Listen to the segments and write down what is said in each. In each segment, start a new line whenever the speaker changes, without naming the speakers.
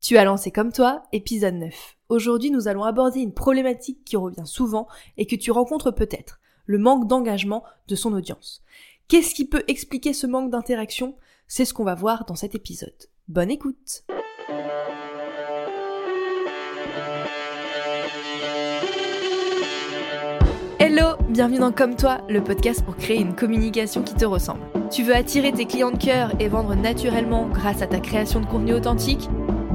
Tu as lancé comme toi, épisode 9. Aujourd'hui, nous allons aborder une problématique qui revient souvent et que tu rencontres peut-être, le manque d'engagement de son audience. Qu'est-ce qui peut expliquer ce manque d'interaction? C'est ce qu'on va voir dans cet épisode. Bonne écoute Hello, bienvenue dans Comme toi, le podcast pour créer une communication qui te ressemble. Tu veux attirer tes clients de cœur et vendre naturellement grâce à ta création de contenu authentique?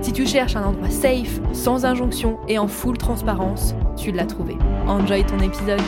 Si tu cherches un endroit safe, sans injonction et en full transparence, tu l'as trouvé. Enjoy ton épisode.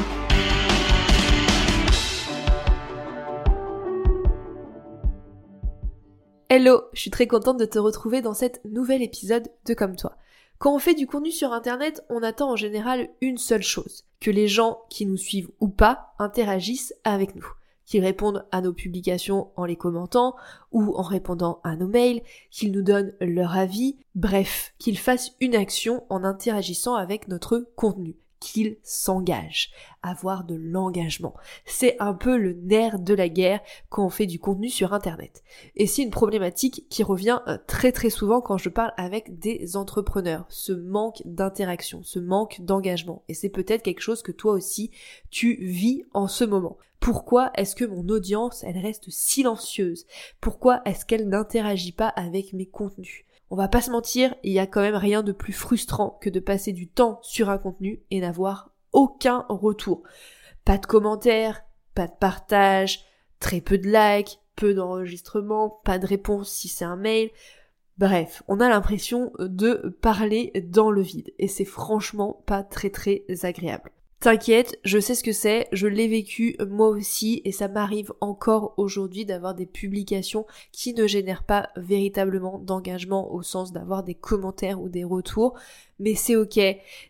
Hello, je suis très contente de te retrouver dans cet nouvel épisode de Comme toi. Quand on fait du contenu sur Internet, on attend en général une seule chose, que les gens qui nous suivent ou pas interagissent avec nous qu'ils répondent à nos publications en les commentant ou en répondant à nos mails, qu'ils nous donnent leur avis, bref, qu'ils fassent une action en interagissant avec notre contenu qu'ils s'engagent, avoir de l'engagement. C'est un peu le nerf de la guerre quand on fait du contenu sur Internet. Et c'est une problématique qui revient euh, très très souvent quand je parle avec des entrepreneurs, ce manque d'interaction, ce manque d'engagement. Et c'est peut-être quelque chose que toi aussi tu vis en ce moment. Pourquoi est-ce que mon audience, elle reste silencieuse? Pourquoi est-ce qu'elle n'interagit pas avec mes contenus? On va pas se mentir, il y a quand même rien de plus frustrant que de passer du temps sur un contenu et n'avoir aucun retour. Pas de commentaires, pas de partage, très peu de likes, peu d'enregistrements, pas de réponse si c'est un mail. Bref, on a l'impression de parler dans le vide et c'est franchement pas très très agréable. T'inquiète, je sais ce que c'est, je l'ai vécu moi aussi et ça m'arrive encore aujourd'hui d'avoir des publications qui ne génèrent pas véritablement d'engagement au sens d'avoir des commentaires ou des retours, mais c'est ok,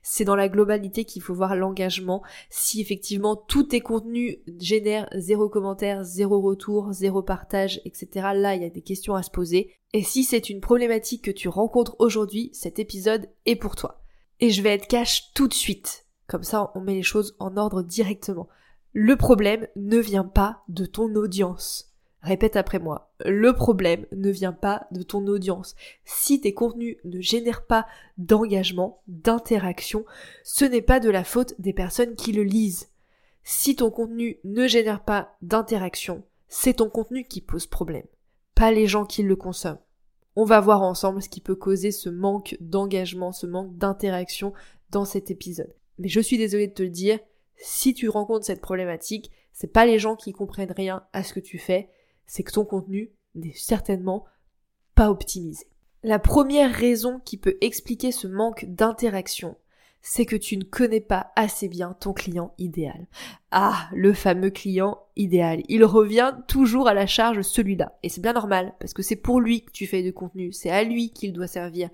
c'est dans la globalité qu'il faut voir l'engagement. Si effectivement tous tes contenus génèrent zéro commentaire, zéro retour, zéro partage, etc., là il y a des questions à se poser. Et si c'est une problématique que tu rencontres aujourd'hui, cet épisode est pour toi. Et je vais être cash tout de suite comme ça, on met les choses en ordre directement. Le problème ne vient pas de ton audience. Répète après moi. Le problème ne vient pas de ton audience. Si tes contenus ne génèrent pas d'engagement, d'interaction, ce n'est pas de la faute des personnes qui le lisent. Si ton contenu ne génère pas d'interaction, c'est ton contenu qui pose problème, pas les gens qui le consomment. On va voir ensemble ce qui peut causer ce manque d'engagement, ce manque d'interaction dans cet épisode. Mais je suis désolée de te le dire, si tu rencontres cette problématique, c'est pas les gens qui comprennent rien à ce que tu fais, c'est que ton contenu n'est certainement pas optimisé. La première raison qui peut expliquer ce manque d'interaction, c'est que tu ne connais pas assez bien ton client idéal. Ah, le fameux client idéal. Il revient toujours à la charge celui-là. Et c'est bien normal, parce que c'est pour lui que tu fais du contenu, c'est à lui qu'il doit servir.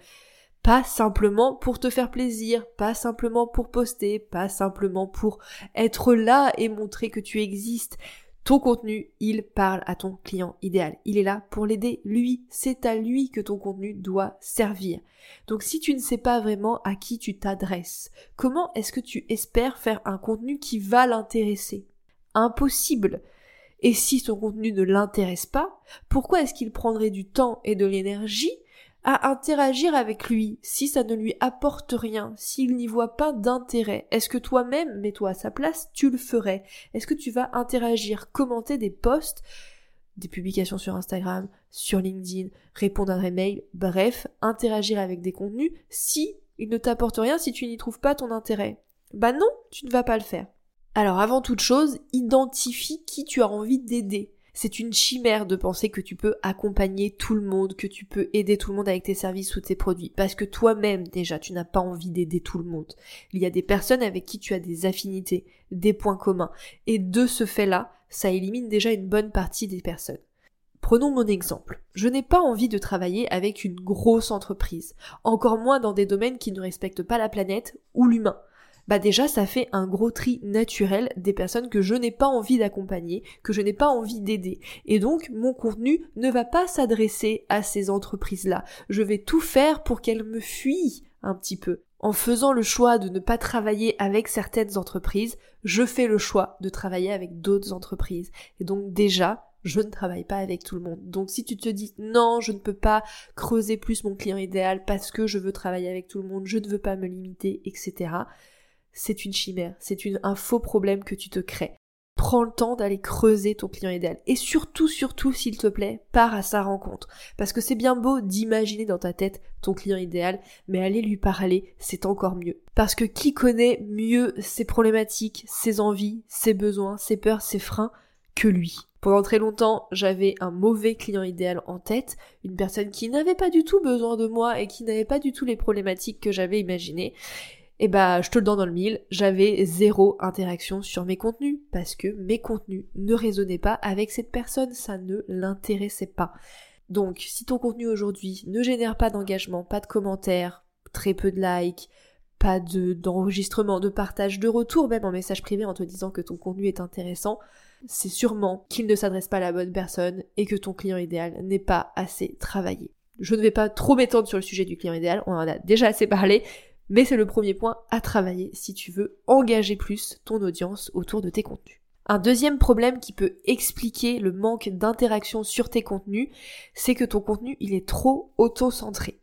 Pas simplement pour te faire plaisir, pas simplement pour poster, pas simplement pour être là et montrer que tu existes. Ton contenu, il parle à ton client idéal. Il est là pour l'aider, lui. C'est à lui que ton contenu doit servir. Donc si tu ne sais pas vraiment à qui tu t'adresses, comment est-ce que tu espères faire un contenu qui va l'intéresser? Impossible. Et si ton contenu ne l'intéresse pas, pourquoi est-ce qu'il prendrait du temps et de l'énergie à interagir avec lui si ça ne lui apporte rien, s'il n'y voit pas d'intérêt Est-ce que toi-même, mets-toi à sa place, tu le ferais? Est-ce que tu vas interagir, commenter des posts, des publications sur Instagram, sur LinkedIn, répondre à des mails, bref, interagir avec des contenus si il ne t'apporte rien, si tu n'y trouves pas ton intérêt? Bah non, tu ne vas pas le faire. Alors avant toute chose, identifie qui tu as envie d'aider. C'est une chimère de penser que tu peux accompagner tout le monde, que tu peux aider tout le monde avec tes services ou tes produits, parce que toi-même déjà tu n'as pas envie d'aider tout le monde. Il y a des personnes avec qui tu as des affinités, des points communs, et de ce fait-là, ça élimine déjà une bonne partie des personnes. Prenons mon exemple. Je n'ai pas envie de travailler avec une grosse entreprise, encore moins dans des domaines qui ne respectent pas la planète ou l'humain bah déjà ça fait un gros tri naturel des personnes que je n'ai pas envie d'accompagner, que je n'ai pas envie d'aider. Et donc mon contenu ne va pas s'adresser à ces entreprises-là. Je vais tout faire pour qu'elles me fuient un petit peu. En faisant le choix de ne pas travailler avec certaines entreprises, je fais le choix de travailler avec d'autres entreprises. Et donc déjà, je ne travaille pas avec tout le monde. Donc si tu te dis non, je ne peux pas creuser plus mon client idéal parce que je veux travailler avec tout le monde, je ne veux pas me limiter, etc c'est une chimère, c'est un faux problème que tu te crées. Prends le temps d'aller creuser ton client idéal. Et surtout, surtout, s'il te plaît, pars à sa rencontre. Parce que c'est bien beau d'imaginer dans ta tête ton client idéal, mais aller lui parler, c'est encore mieux. Parce que qui connaît mieux ses problématiques, ses envies, ses besoins, ses peurs, ses freins que lui? Pendant très longtemps, j'avais un mauvais client idéal en tête, une personne qui n'avait pas du tout besoin de moi et qui n'avait pas du tout les problématiques que j'avais imaginées et eh bah je te le donne dans le mille, j'avais zéro interaction sur mes contenus parce que mes contenus ne résonnaient pas avec cette personne, ça ne l'intéressait pas. Donc si ton contenu aujourd'hui ne génère pas d'engagement, pas de commentaires, très peu de likes, pas de d'enregistrement, de partage, de retour même en message privé en te disant que ton contenu est intéressant, c'est sûrement qu'il ne s'adresse pas à la bonne personne et que ton client idéal n'est pas assez travaillé. Je ne vais pas trop m'étendre sur le sujet du client idéal, on en a déjà assez parlé, mais c'est le premier point à travailler si tu veux engager plus ton audience autour de tes contenus. Un deuxième problème qui peut expliquer le manque d'interaction sur tes contenus, c'est que ton contenu il est trop auto-centré.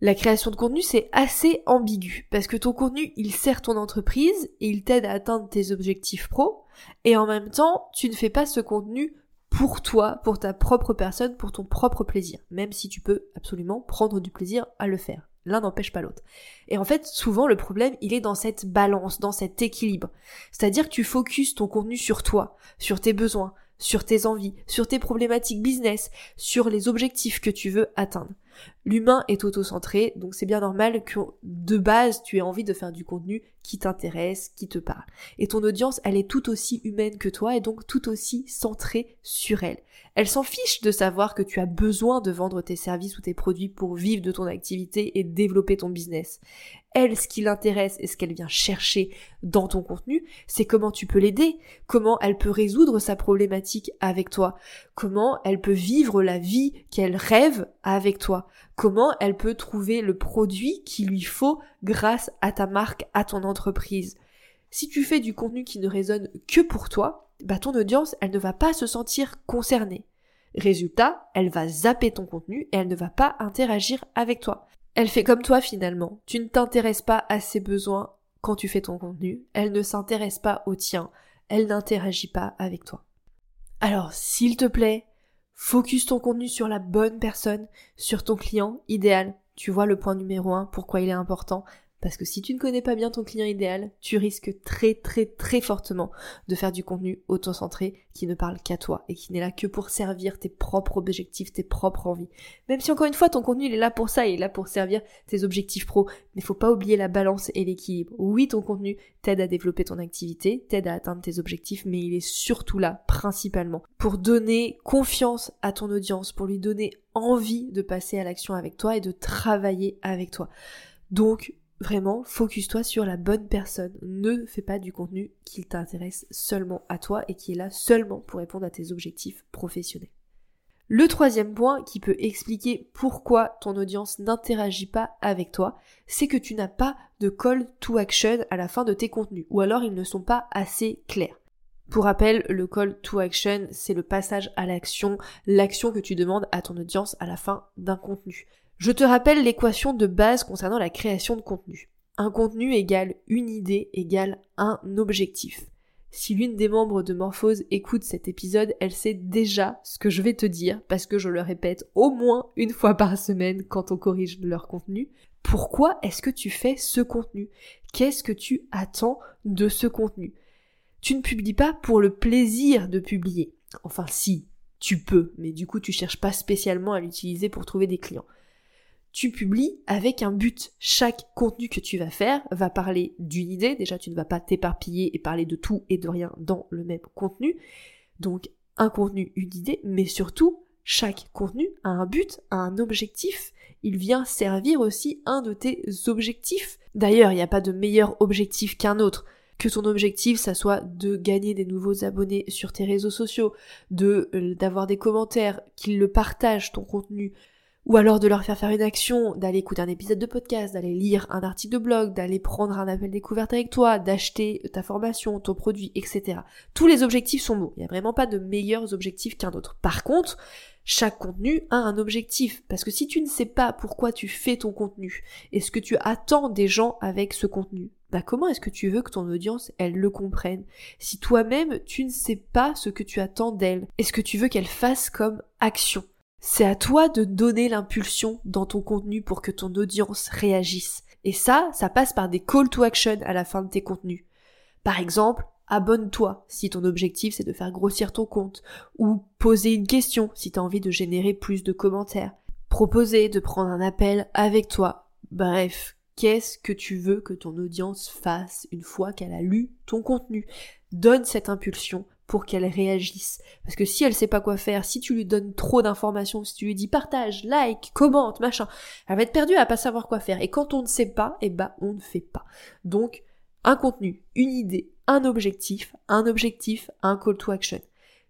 La création de contenu c'est assez ambigu parce que ton contenu il sert ton entreprise et il t'aide à atteindre tes objectifs pro et en même temps tu ne fais pas ce contenu pour toi, pour ta propre personne, pour ton propre plaisir, même si tu peux absolument prendre du plaisir à le faire. L'un n'empêche pas l'autre. Et en fait, souvent, le problème, il est dans cette balance, dans cet équilibre. C'est-à-dire que tu focuses ton contenu sur toi, sur tes besoins, sur tes envies, sur tes problématiques business, sur les objectifs que tu veux atteindre. L'humain est auto-centré, donc c'est bien normal que de base tu aies envie de faire du contenu qui t'intéresse, qui te parle. Et ton audience, elle est tout aussi humaine que toi et donc tout aussi centrée sur elle. Elle s'en fiche de savoir que tu as besoin de vendre tes services ou tes produits pour vivre de ton activité et développer ton business. Elle, ce qui l'intéresse et ce qu'elle vient chercher dans ton contenu, c'est comment tu peux l'aider, comment elle peut résoudre sa problématique avec toi, comment elle peut vivre la vie qu'elle rêve avec toi, comment elle peut trouver le produit qu'il lui faut grâce à ta marque, à ton entreprise. Si tu fais du contenu qui ne résonne que pour toi, bah ton audience, elle ne va pas se sentir concernée. Résultat, elle va zapper ton contenu et elle ne va pas interagir avec toi. Elle fait comme toi finalement. Tu ne t'intéresses pas à ses besoins quand tu fais ton contenu. Elle ne s'intéresse pas au tien. Elle n'interagit pas avec toi. Alors, s'il te plaît, focus ton contenu sur la bonne personne, sur ton client idéal. Tu vois le point numéro un, pourquoi il est important. Parce que si tu ne connais pas bien ton client idéal, tu risques très très très fortement de faire du contenu auto-centré qui ne parle qu'à toi et qui n'est là que pour servir tes propres objectifs, tes propres envies. Même si encore une fois ton contenu il est là pour ça, il est là pour servir tes objectifs pro, mais faut pas oublier la balance et l'équilibre. Oui, ton contenu t'aide à développer ton activité, t'aide à atteindre tes objectifs, mais il est surtout là principalement pour donner confiance à ton audience, pour lui donner envie de passer à l'action avec toi et de travailler avec toi. Donc, Vraiment, focus-toi sur la bonne personne. Ne fais pas du contenu qui t'intéresse seulement à toi et qui est là seulement pour répondre à tes objectifs professionnels. Le troisième point qui peut expliquer pourquoi ton audience n'interagit pas avec toi, c'est que tu n'as pas de call to action à la fin de tes contenus, ou alors ils ne sont pas assez clairs. Pour rappel, le call to action, c'est le passage à l'action, l'action que tu demandes à ton audience à la fin d'un contenu. Je te rappelle l'équation de base concernant la création de contenu. Un contenu égale une idée égale un objectif. Si l'une des membres de Morphose écoute cet épisode, elle sait déjà ce que je vais te dire, parce que je le répète au moins une fois par semaine quand on corrige leur contenu. Pourquoi est-ce que tu fais ce contenu? Qu'est-ce que tu attends de ce contenu? Tu ne publies pas pour le plaisir de publier. Enfin si, tu peux, mais du coup tu cherches pas spécialement à l'utiliser pour trouver des clients tu publies avec un but. Chaque contenu que tu vas faire va parler d'une idée. Déjà, tu ne vas pas t'éparpiller et parler de tout et de rien dans le même contenu. Donc, un contenu, une idée, mais surtout chaque contenu a un but, a un objectif, il vient servir aussi un de tes objectifs. D'ailleurs, il n'y a pas de meilleur objectif qu'un autre. Que ton objectif, ça soit de gagner des nouveaux abonnés sur tes réseaux sociaux, de euh, d'avoir des commentaires, qu'ils le partagent ton contenu, ou alors de leur faire faire une action, d'aller écouter un épisode de podcast, d'aller lire un article de blog, d'aller prendre un appel découverte avec toi, d'acheter ta formation, ton produit, etc. Tous les objectifs sont bons. Il n'y a vraiment pas de meilleurs objectifs qu'un autre. Par contre, chaque contenu a un objectif. Parce que si tu ne sais pas pourquoi tu fais ton contenu et ce que tu attends des gens avec ce contenu, bah comment est-ce que tu veux que ton audience, elle le comprenne? Si toi-même, tu ne sais pas ce que tu attends d'elle, est-ce que tu veux qu'elle fasse comme action? C'est à toi de donner l'impulsion dans ton contenu pour que ton audience réagisse. Et ça, ça passe par des call to action à la fin de tes contenus. Par exemple, abonne-toi si ton objectif c'est de faire grossir ton compte, ou poser une question si tu as envie de générer plus de commentaires, proposer de prendre un appel avec toi. Bref, qu'est-ce que tu veux que ton audience fasse une fois qu'elle a lu ton contenu? Donne cette impulsion pour qu'elle réagisse. Parce que si elle sait pas quoi faire, si tu lui donnes trop d'informations, si tu lui dis partage, like, commente, machin, elle va être perdue, à pas savoir quoi faire. Et quand on ne sait pas, eh ben, on ne fait pas. Donc, un contenu, une idée, un objectif, un objectif, un call to action.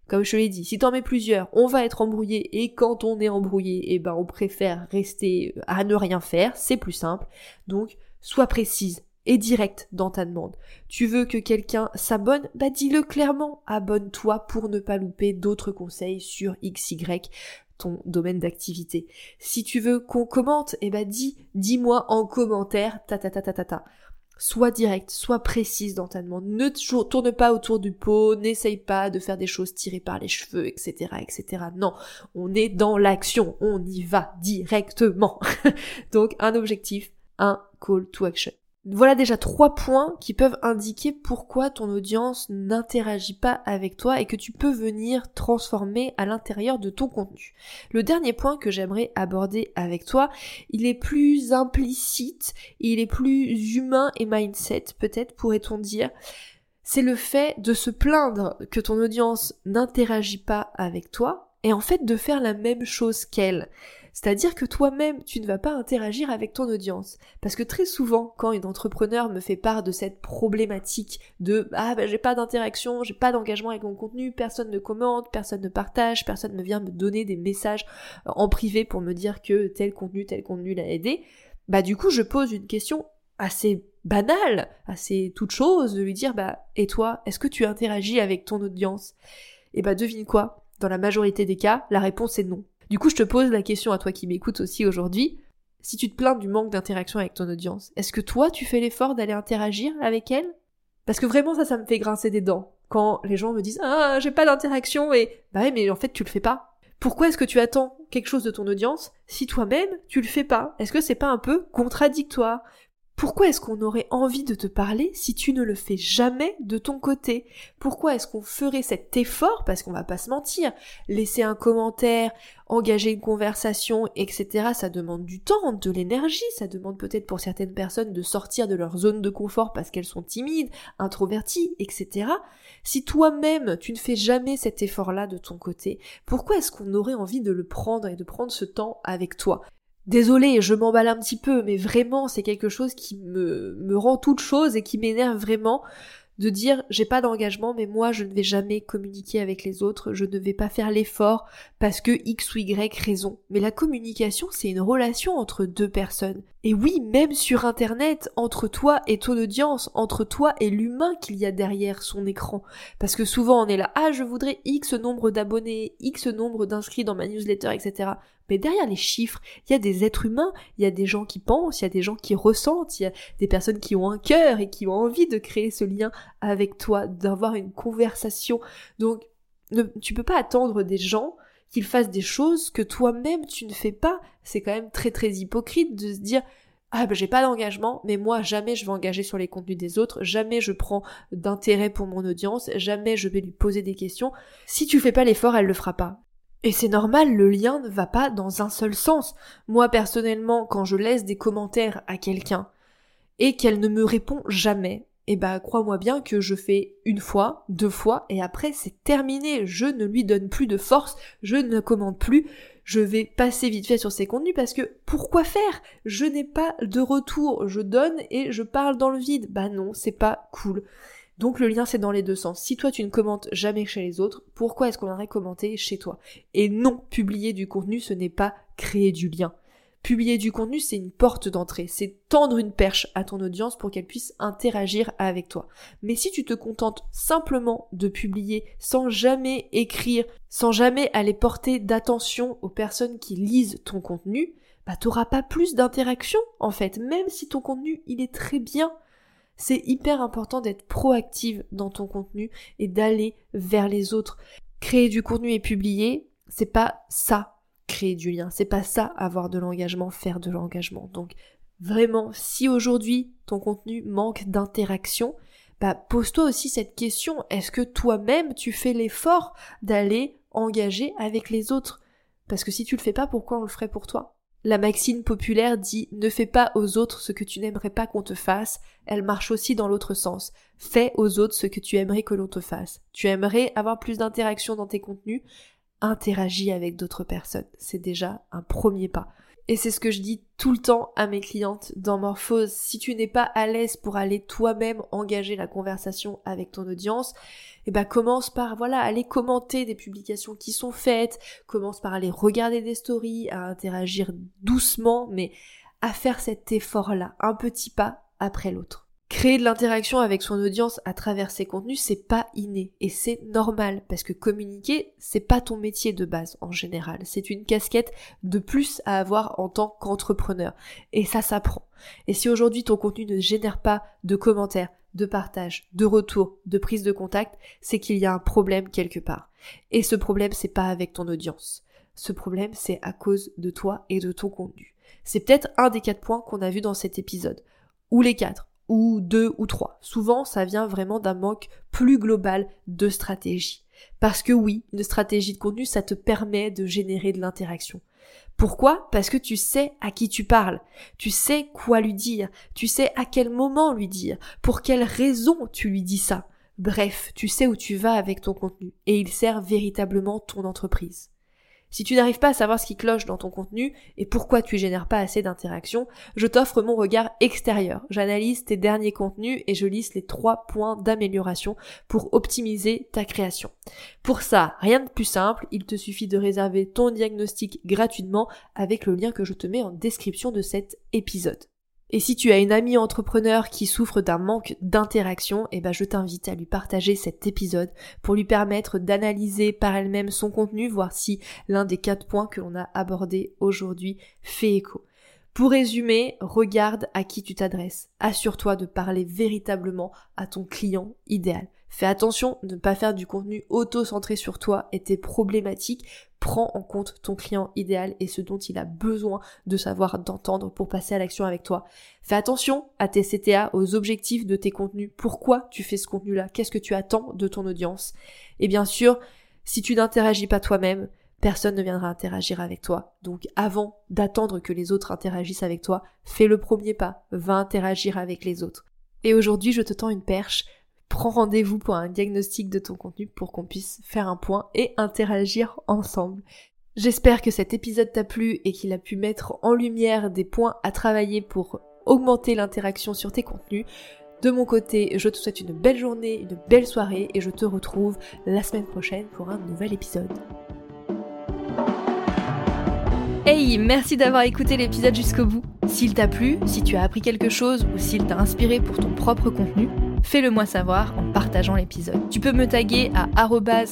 Comme je l'ai dit, si t'en mets plusieurs, on va être embrouillé et quand on est embrouillé, eh ben, on préfère rester à ne rien faire, c'est plus simple. Donc, sois précise, et direct dans ta demande. Tu veux que quelqu'un s'abonne? Bah dis-le clairement, abonne-toi pour ne pas louper d'autres conseils sur XY ton domaine d'activité. Si tu veux qu'on commente, eh ben dis, dis-moi en commentaire, ta ta ta ta ta ta. Sois direct, sois précise dans ta demande. Ne tourne pas autour du pot, n'essaye pas de faire des choses tirées par les cheveux, etc., etc. Non, on est dans l'action, on y va directement. Donc un objectif, un call to action. Voilà déjà trois points qui peuvent indiquer pourquoi ton audience n'interagit pas avec toi et que tu peux venir transformer à l'intérieur de ton contenu. Le dernier point que j'aimerais aborder avec toi, il est plus implicite, il est plus humain et mindset peut-être pourrait-on dire. C'est le fait de se plaindre que ton audience n'interagit pas avec toi et en fait de faire la même chose qu'elle. C'est-à-dire que toi-même, tu ne vas pas interagir avec ton audience. Parce que très souvent, quand une entrepreneur me fait part de cette problématique de ah ben j'ai pas d'interaction, j'ai pas d'engagement avec mon contenu, personne ne commente, personne ne partage, personne ne vient me donner des messages euh, en privé pour me dire que tel contenu, tel contenu l'a aidé, bah du coup je pose une question assez banale, assez toute chose, de lui dire bah et toi, est-ce que tu interagis avec ton audience? Et bah devine quoi? Dans la majorité des cas, la réponse est non. Du coup, je te pose la question à toi qui m'écoutes aussi aujourd'hui. Si tu te plains du manque d'interaction avec ton audience, est-ce que toi, tu fais l'effort d'aller interagir avec elle? Parce que vraiment, ça, ça me fait grincer des dents. Quand les gens me disent Ah, j'ai pas d'interaction et. Bah ouais, mais en fait, tu le fais pas. Pourquoi est-ce que tu attends quelque chose de ton audience si toi-même, tu le fais pas? Est-ce que c'est pas un peu contradictoire? Pourquoi est-ce qu'on aurait envie de te parler si tu ne le fais jamais de ton côté? Pourquoi est-ce qu'on ferait cet effort? Parce qu'on va pas se mentir, laisser un commentaire, engager une conversation, etc. Ça demande du temps, de l'énergie, ça demande peut-être pour certaines personnes de sortir de leur zone de confort parce qu'elles sont timides, introverties, etc. Si toi-même tu ne fais jamais cet effort-là de ton côté, pourquoi est-ce qu'on aurait envie de le prendre et de prendre ce temps avec toi? Désolée, je m'emballe un petit peu, mais vraiment, c'est quelque chose qui me, me rend toute chose et qui m'énerve vraiment de dire j'ai pas d'engagement mais moi je ne vais jamais communiquer avec les autres, je ne vais pas faire l'effort parce que X ou Y raison. Mais la communication c'est une relation entre deux personnes. Et oui, même sur internet, entre toi et ton audience, entre toi et l'humain qu'il y a derrière son écran. Parce que souvent on est là, ah je voudrais X nombre d'abonnés, X nombre d'inscrits dans ma newsletter, etc. Mais derrière les chiffres, il y a des êtres humains, il y a des gens qui pensent, il y a des gens qui ressentent, il y a des personnes qui ont un cœur et qui ont envie de créer ce lien avec toi, d'avoir une conversation. Donc, ne, tu peux pas attendre des gens qu'ils fassent des choses que toi-même tu ne fais pas. C'est quand même très très hypocrite de se dire ah ben j'ai pas d'engagement, mais moi jamais je vais engager sur les contenus des autres, jamais je prends d'intérêt pour mon audience, jamais je vais lui poser des questions. Si tu fais pas l'effort, elle le fera pas. Et c'est normal, le lien ne va pas dans un seul sens. Moi personnellement, quand je laisse des commentaires à quelqu'un et qu'elle ne me répond jamais, eh ben crois-moi bien que je fais une fois, deux fois, et après c'est terminé, je ne lui donne plus de force, je ne commande plus, je vais passer vite fait sur ses contenus parce que pourquoi faire? Je n'ai pas de retour, je donne et je parle dans le vide. Bah non, c'est pas cool. Donc le lien c'est dans les deux sens. Si toi tu ne commentes jamais chez les autres, pourquoi est-ce qu'on aurait commenté chez toi? Et non, publier du contenu ce n'est pas créer du lien. Publier du contenu, c'est une porte d'entrée, c'est tendre une perche à ton audience pour qu'elle puisse interagir avec toi. Mais si tu te contentes simplement de publier sans jamais écrire, sans jamais aller porter d'attention aux personnes qui lisent ton contenu, bah t'auras pas plus d'interaction en fait, même si ton contenu il est très bien. C'est hyper important d'être proactive dans ton contenu et d'aller vers les autres. Créer du contenu et publier, c'est pas ça créer du lien. C'est pas ça, avoir de l'engagement, faire de l'engagement. Donc, vraiment, si aujourd'hui ton contenu manque d'interaction, bah, pose-toi aussi cette question. Est-ce que toi-même tu fais l'effort d'aller engager avec les autres? Parce que si tu le fais pas, pourquoi on le ferait pour toi? La maxime populaire dit ne fais pas aux autres ce que tu n'aimerais pas qu'on te fasse, elle marche aussi dans l'autre sens. Fais aux autres ce que tu aimerais que l'on te fasse. Tu aimerais avoir plus d'interaction dans tes contenus, interagis avec d'autres personnes. C'est déjà un premier pas. Et c'est ce que je dis tout le temps à mes clientes dans Morphose. Si tu n'es pas à l'aise pour aller toi-même engager la conversation avec ton audience, eh ben commence par voilà aller commenter des publications qui sont faites, commence par aller regarder des stories, à interagir doucement, mais à faire cet effort-là, un petit pas après l'autre. Créer de l'interaction avec son audience à travers ses contenus, c'est pas inné et c'est normal parce que communiquer, c'est pas ton métier de base en général. C'est une casquette de plus à avoir en tant qu'entrepreneur et ça s'apprend. Et si aujourd'hui ton contenu ne génère pas de commentaires, de partage, de retour, de prise de contact, c'est qu'il y a un problème quelque part. Et ce problème, c'est pas avec ton audience. Ce problème, c'est à cause de toi et de ton contenu. C'est peut-être un des quatre points qu'on a vu dans cet épisode. Ou les quatre ou deux ou trois. Souvent, ça vient vraiment d'un manque plus global de stratégie. Parce que oui, une stratégie de contenu, ça te permet de générer de l'interaction. Pourquoi? Parce que tu sais à qui tu parles, tu sais quoi lui dire, tu sais à quel moment lui dire, pour quelle raison tu lui dis ça. Bref, tu sais où tu vas avec ton contenu, et il sert véritablement ton entreprise. Si tu n'arrives pas à savoir ce qui cloche dans ton contenu et pourquoi tu génères pas assez d'interactions, je t'offre mon regard extérieur. J'analyse tes derniers contenus et je liste les trois points d'amélioration pour optimiser ta création. Pour ça, rien de plus simple, il te suffit de réserver ton diagnostic gratuitement avec le lien que je te mets en description de cet épisode. Et si tu as une amie entrepreneur qui souffre d'un manque d'interaction, eh ben je t'invite à lui partager cet épisode pour lui permettre d'analyser par elle-même son contenu, voir si l'un des quatre points que l'on a abordés aujourd'hui fait écho. Pour résumer, regarde à qui tu t'adresses. Assure-toi de parler véritablement à ton client idéal. Fais attention de ne pas faire du contenu auto-centré sur toi et tes problématiques. Prends en compte ton client idéal et ce dont il a besoin de savoir d'entendre pour passer à l'action avec toi. Fais attention à tes CTA, aux objectifs de tes contenus. Pourquoi tu fais ce contenu-là? Qu'est-ce que tu attends de ton audience? Et bien sûr, si tu n'interagis pas toi-même, personne ne viendra interagir avec toi. Donc avant d'attendre que les autres interagissent avec toi, fais le premier pas, va interagir avec les autres. Et aujourd'hui, je te tends une perche prends rendez-vous pour un diagnostic de ton contenu pour qu'on puisse faire un point et interagir ensemble. J'espère que cet épisode t'a plu et qu'il a pu mettre en lumière des points à travailler pour augmenter l'interaction sur tes contenus. De mon côté, je te souhaite une belle journée, une belle soirée et je te retrouve la semaine prochaine pour un nouvel épisode. Hey, merci d'avoir écouté l'épisode jusqu'au bout. S'il t'a plu, si tu as appris quelque chose ou s'il t'a inspiré pour ton propre contenu, fais-le moi savoir en partageant l'épisode. Tu peux me taguer à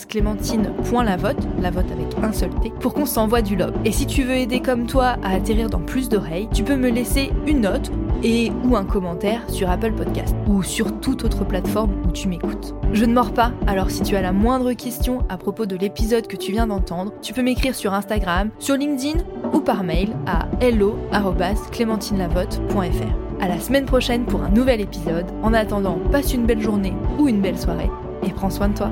clémentine.lavote, la vote avec un seul T, pour qu'on s'envoie du love. Et si tu veux aider comme toi à atterrir dans plus d'oreilles, tu peux me laisser une note et ou un commentaire sur Apple Podcast ou sur toute autre plateforme où tu m'écoutes. Je ne mords pas, alors si tu as la moindre question à propos de l'épisode que tu viens d'entendre, tu peux m'écrire sur Instagram, sur LinkedIn ou par mail à hello@clémentinelavote.fr. À la semaine prochaine pour un nouvel épisode. En attendant, passe une belle journée ou une belle soirée et prends soin de toi.